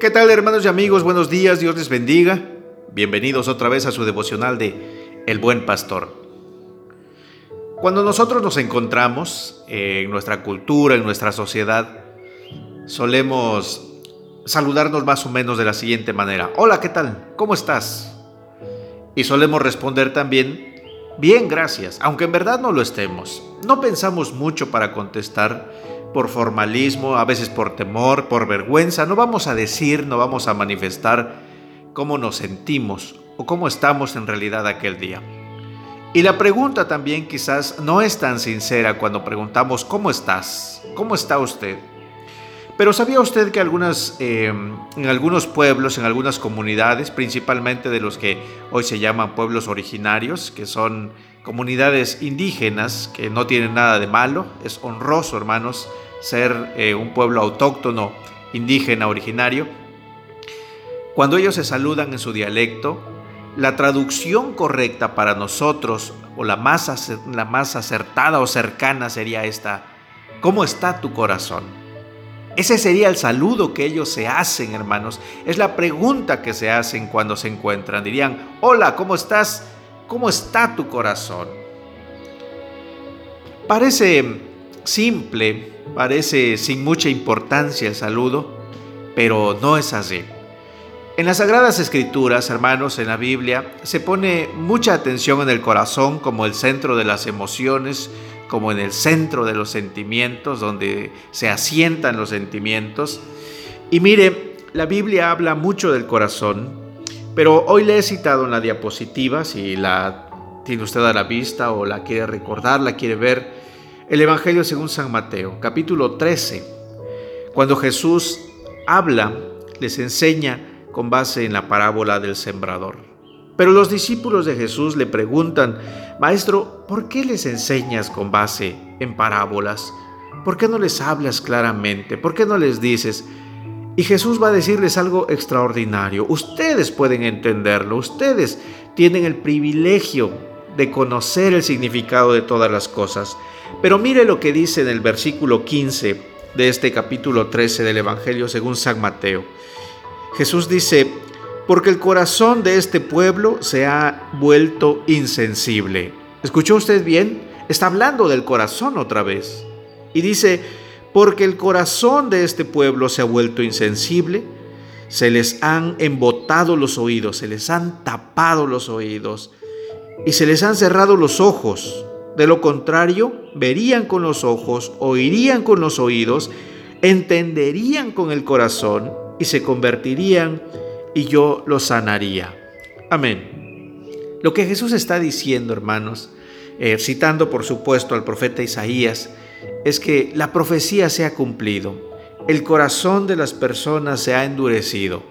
¿Qué tal hermanos y amigos? Buenos días, Dios les bendiga. Bienvenidos otra vez a su devocional de El Buen Pastor. Cuando nosotros nos encontramos en nuestra cultura, en nuestra sociedad, solemos saludarnos más o menos de la siguiente manera. Hola, ¿qué tal? ¿Cómo estás? Y solemos responder también, bien, gracias, aunque en verdad no lo estemos. No pensamos mucho para contestar por formalismo, a veces por temor, por vergüenza. No vamos a decir, no vamos a manifestar cómo nos sentimos o cómo estamos en realidad aquel día. Y la pregunta también quizás no es tan sincera cuando preguntamos ¿cómo estás? ¿Cómo está usted? Pero ¿sabía usted que algunas, eh, en algunos pueblos, en algunas comunidades, principalmente de los que hoy se llaman pueblos originarios, que son comunidades indígenas, que no tienen nada de malo, es honroso, hermanos, ser eh, un pueblo autóctono, indígena, originario, cuando ellos se saludan en su dialecto, la traducción correcta para nosotros, o la más, la más acertada o cercana sería esta, ¿cómo está tu corazón? Ese sería el saludo que ellos se hacen, hermanos. Es la pregunta que se hacen cuando se encuentran. Dirían, hola, ¿cómo estás? ¿Cómo está tu corazón? Parece simple, parece sin mucha importancia el saludo, pero no es así. En las Sagradas Escrituras, hermanos, en la Biblia, se pone mucha atención en el corazón como el centro de las emociones, como en el centro de los sentimientos, donde se asientan los sentimientos. Y mire, la Biblia habla mucho del corazón, pero hoy le he citado en la diapositiva, si la tiene usted a la vista o la quiere recordar, la quiere ver, el Evangelio según San Mateo, capítulo 13, cuando Jesús habla, les enseña con base en la parábola del sembrador. Pero los discípulos de Jesús le preguntan, Maestro, ¿por qué les enseñas con base en parábolas? ¿Por qué no les hablas claramente? ¿Por qué no les dices? Y Jesús va a decirles algo extraordinario. Ustedes pueden entenderlo, ustedes tienen el privilegio de conocer el significado de todas las cosas. Pero mire lo que dice en el versículo 15 de este capítulo 13 del Evangelio según San Mateo. Jesús dice, porque el corazón de este pueblo se ha vuelto insensible. ¿Escuchó usted bien? Está hablando del corazón otra vez. Y dice, porque el corazón de este pueblo se ha vuelto insensible, se les han embotado los oídos, se les han tapado los oídos y se les han cerrado los ojos. De lo contrario, verían con los ojos, oirían con los oídos, entenderían con el corazón y se convertirían y yo lo sanaría. Amén. Lo que Jesús está diciendo, hermanos, eh, citando por supuesto al profeta Isaías, es que la profecía se ha cumplido. El corazón de las personas se ha endurecido.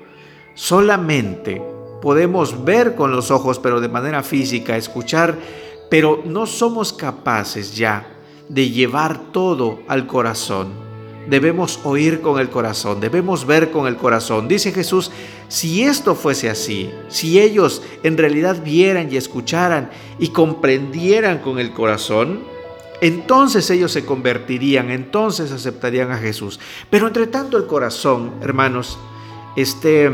Solamente podemos ver con los ojos, pero de manera física, escuchar, pero no somos capaces ya de llevar todo al corazón debemos oír con el corazón, debemos ver con el corazón. Dice Jesús, si esto fuese así, si ellos en realidad vieran y escucharan y comprendieran con el corazón, entonces ellos se convertirían, entonces aceptarían a Jesús. Pero entre tanto el corazón, hermanos, esté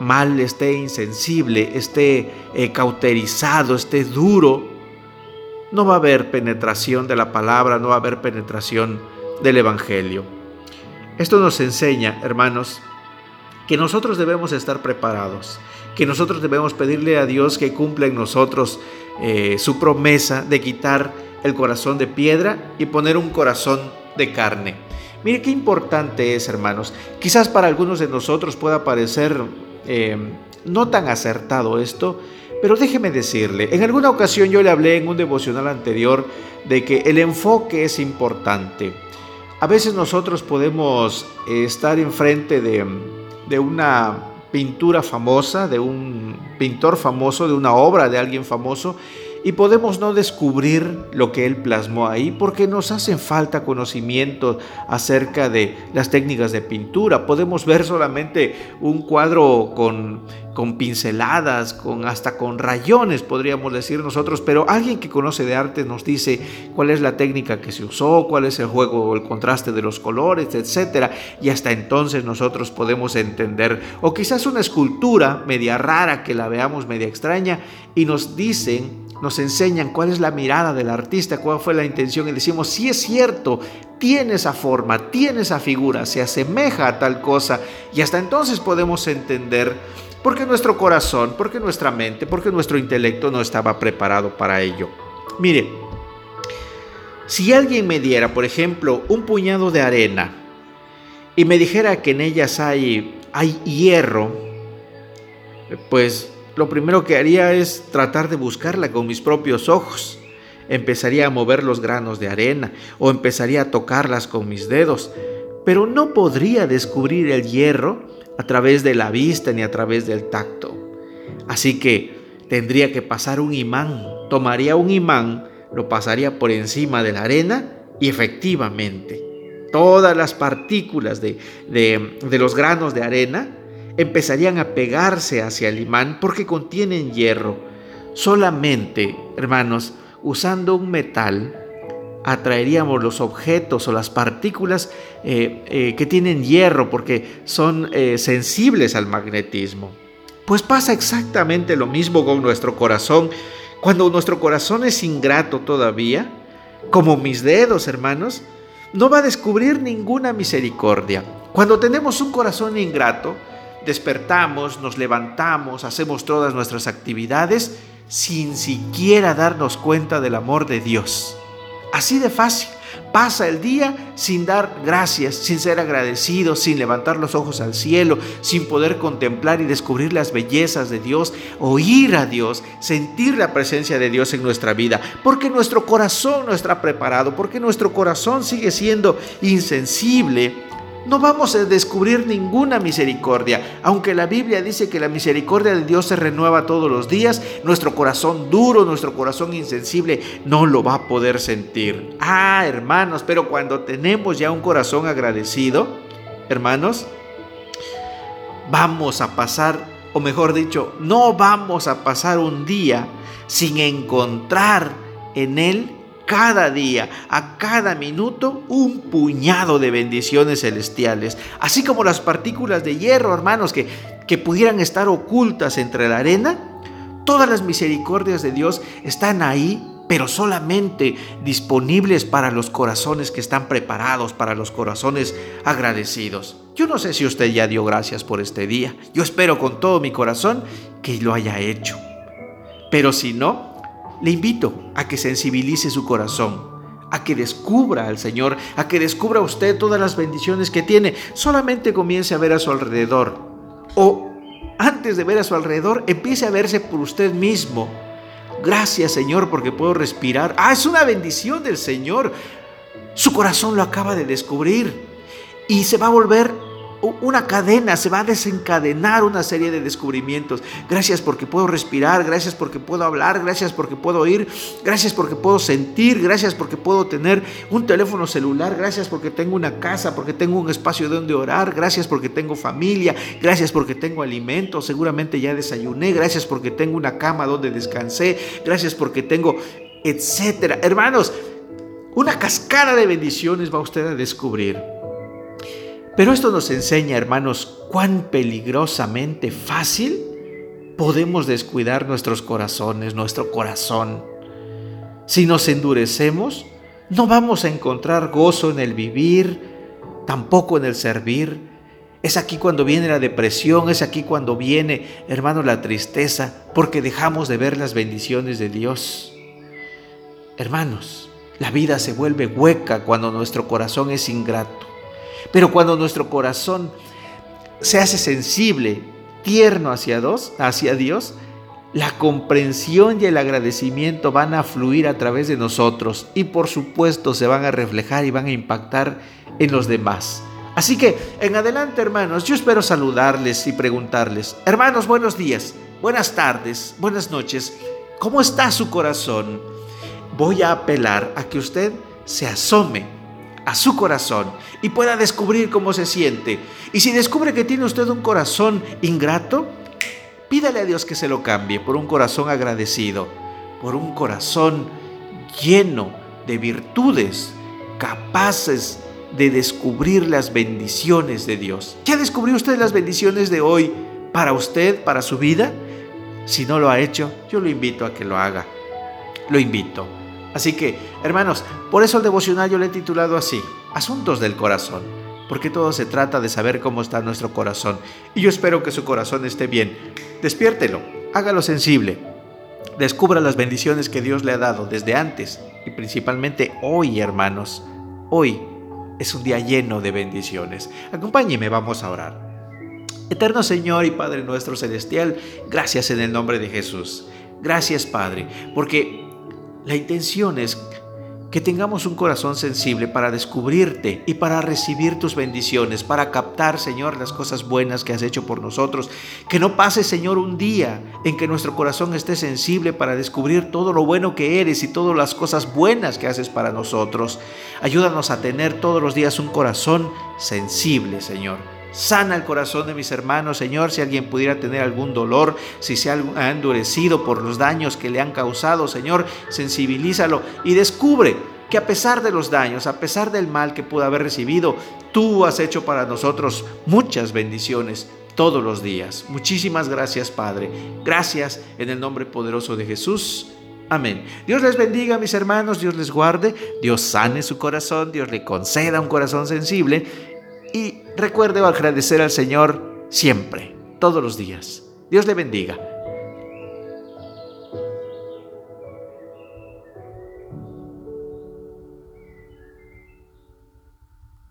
mal, esté insensible, esté eh, cauterizado, esté duro, no va a haber penetración de la palabra, no va a haber penetración del Evangelio. Esto nos enseña, hermanos, que nosotros debemos estar preparados, que nosotros debemos pedirle a Dios que cumpla en nosotros eh, su promesa de quitar el corazón de piedra y poner un corazón de carne. Mire qué importante es, hermanos. Quizás para algunos de nosotros pueda parecer eh, no tan acertado esto, pero déjeme decirle, en alguna ocasión yo le hablé en un devocional anterior de que el enfoque es importante. A veces nosotros podemos eh, estar enfrente de, de una pintura famosa, de un pintor famoso, de una obra de alguien famoso, y podemos no descubrir lo que Él plasmó ahí porque nos hacen falta conocimiento acerca de las técnicas de pintura. Podemos ver solamente un cuadro con, con pinceladas, con, hasta con rayones, podríamos decir nosotros, pero alguien que conoce de arte nos dice cuál es la técnica que se usó, cuál es el juego o el contraste de los colores, etc. Y hasta entonces nosotros podemos entender, o quizás una escultura media rara que la veamos media extraña y nos dicen nos enseñan cuál es la mirada del artista, cuál fue la intención y decimos, si es cierto, tiene esa forma, tiene esa figura, se asemeja a tal cosa y hasta entonces podemos entender por qué nuestro corazón, por qué nuestra mente, por qué nuestro intelecto no estaba preparado para ello. Mire, si alguien me diera, por ejemplo, un puñado de arena y me dijera que en ellas hay, hay hierro, pues lo primero que haría es tratar de buscarla con mis propios ojos. Empezaría a mover los granos de arena o empezaría a tocarlas con mis dedos, pero no podría descubrir el hierro a través de la vista ni a través del tacto. Así que tendría que pasar un imán. Tomaría un imán, lo pasaría por encima de la arena y efectivamente todas las partículas de, de los granos de arena empezarían a pegarse hacia el imán porque contienen hierro. Solamente, hermanos, usando un metal, atraeríamos los objetos o las partículas eh, eh, que tienen hierro porque son eh, sensibles al magnetismo. Pues pasa exactamente lo mismo con nuestro corazón. Cuando nuestro corazón es ingrato todavía, como mis dedos, hermanos, no va a descubrir ninguna misericordia. Cuando tenemos un corazón ingrato, despertamos, nos levantamos, hacemos todas nuestras actividades sin siquiera darnos cuenta del amor de Dios. Así de fácil. Pasa el día sin dar gracias, sin ser agradecido, sin levantar los ojos al cielo, sin poder contemplar y descubrir las bellezas de Dios, oír a Dios, sentir la presencia de Dios en nuestra vida, porque nuestro corazón no está preparado, porque nuestro corazón sigue siendo insensible no vamos a descubrir ninguna misericordia. Aunque la Biblia dice que la misericordia de Dios se renueva todos los días, nuestro corazón duro, nuestro corazón insensible, no lo va a poder sentir. Ah, hermanos, pero cuando tenemos ya un corazón agradecido, hermanos, vamos a pasar, o mejor dicho, no vamos a pasar un día sin encontrar en Él cada día, a cada minuto, un puñado de bendiciones celestiales, así como las partículas de hierro, hermanos, que, que pudieran estar ocultas entre la arena. Todas las misericordias de Dios están ahí pero solamente disponibles para los corazones que están preparados, para los corazones agradecidos. Yo no sé si usted ya dio gracias por este día. Yo espero con todo mi corazón que lo haya hecho. Pero si no, le invito a que sensibilice su corazón, a que descubra al Señor, a que descubra usted todas las bendiciones que tiene. Solamente comience a ver a su alrededor. O antes de ver a su alrededor, empiece a verse por usted mismo. Gracias Señor porque puedo respirar. Ah, es una bendición del Señor. Su corazón lo acaba de descubrir y se va a volver una cadena, se va a desencadenar una serie de descubrimientos. Gracias porque puedo respirar, gracias porque puedo hablar, gracias porque puedo oír, gracias porque puedo sentir, gracias porque puedo tener un teléfono celular, gracias porque tengo una casa, porque tengo un espacio donde orar, gracias porque tengo familia, gracias porque tengo alimento, seguramente ya desayuné, gracias porque tengo una cama donde descansé, gracias porque tengo, etcétera. Hermanos, una cascada de bendiciones va usted a descubrir. Pero esto nos enseña, hermanos, cuán peligrosamente fácil podemos descuidar nuestros corazones, nuestro corazón. Si nos endurecemos, no vamos a encontrar gozo en el vivir, tampoco en el servir. Es aquí cuando viene la depresión, es aquí cuando viene, hermanos, la tristeza, porque dejamos de ver las bendiciones de Dios. Hermanos, la vida se vuelve hueca cuando nuestro corazón es ingrato. Pero cuando nuestro corazón se hace sensible, tierno hacia Dios, la comprensión y el agradecimiento van a fluir a través de nosotros y por supuesto se van a reflejar y van a impactar en los demás. Así que en adelante hermanos, yo espero saludarles y preguntarles, hermanos, buenos días, buenas tardes, buenas noches. ¿Cómo está su corazón? Voy a apelar a que usted se asome a su corazón y pueda descubrir cómo se siente. Y si descubre que tiene usted un corazón ingrato, pídale a Dios que se lo cambie por un corazón agradecido, por un corazón lleno de virtudes, capaces de descubrir las bendiciones de Dios. ¿Ya descubrió usted las bendiciones de hoy para usted, para su vida? Si no lo ha hecho, yo lo invito a que lo haga. Lo invito. Así que, hermanos, por eso el devocional yo le he titulado así, Asuntos del Corazón, porque todo se trata de saber cómo está nuestro corazón. Y yo espero que su corazón esté bien. Despiértelo, hágalo sensible. Descubra las bendiciones que Dios le ha dado desde antes y principalmente hoy, hermanos. Hoy es un día lleno de bendiciones. Acompáñeme, vamos a orar. Eterno Señor y Padre nuestro celestial, gracias en el nombre de Jesús. Gracias Padre, porque la intención es que tengamos un corazón sensible para descubrirte y para recibir tus bendiciones, para captar, Señor, las cosas buenas que has hecho por nosotros. Que no pase, Señor, un día en que nuestro corazón esté sensible para descubrir todo lo bueno que eres y todas las cosas buenas que haces para nosotros. Ayúdanos a tener todos los días un corazón sensible, Señor Sana el corazón de mis hermanos, Señor, si alguien pudiera tener algún dolor, si se ha endurecido por los daños que le han causado, Señor, sensibilízalo y descubre que a pesar de los daños, a pesar del mal que pudo haber recibido, tú has hecho para nosotros muchas bendiciones todos los días. Muchísimas gracias, Padre. Gracias en el nombre poderoso de Jesús. Amén. Dios les bendiga, mis hermanos, Dios les guarde, Dios sane su corazón, Dios le conceda un corazón sensible y recuerde agradecer al Señor siempre, todos los días. Dios le bendiga.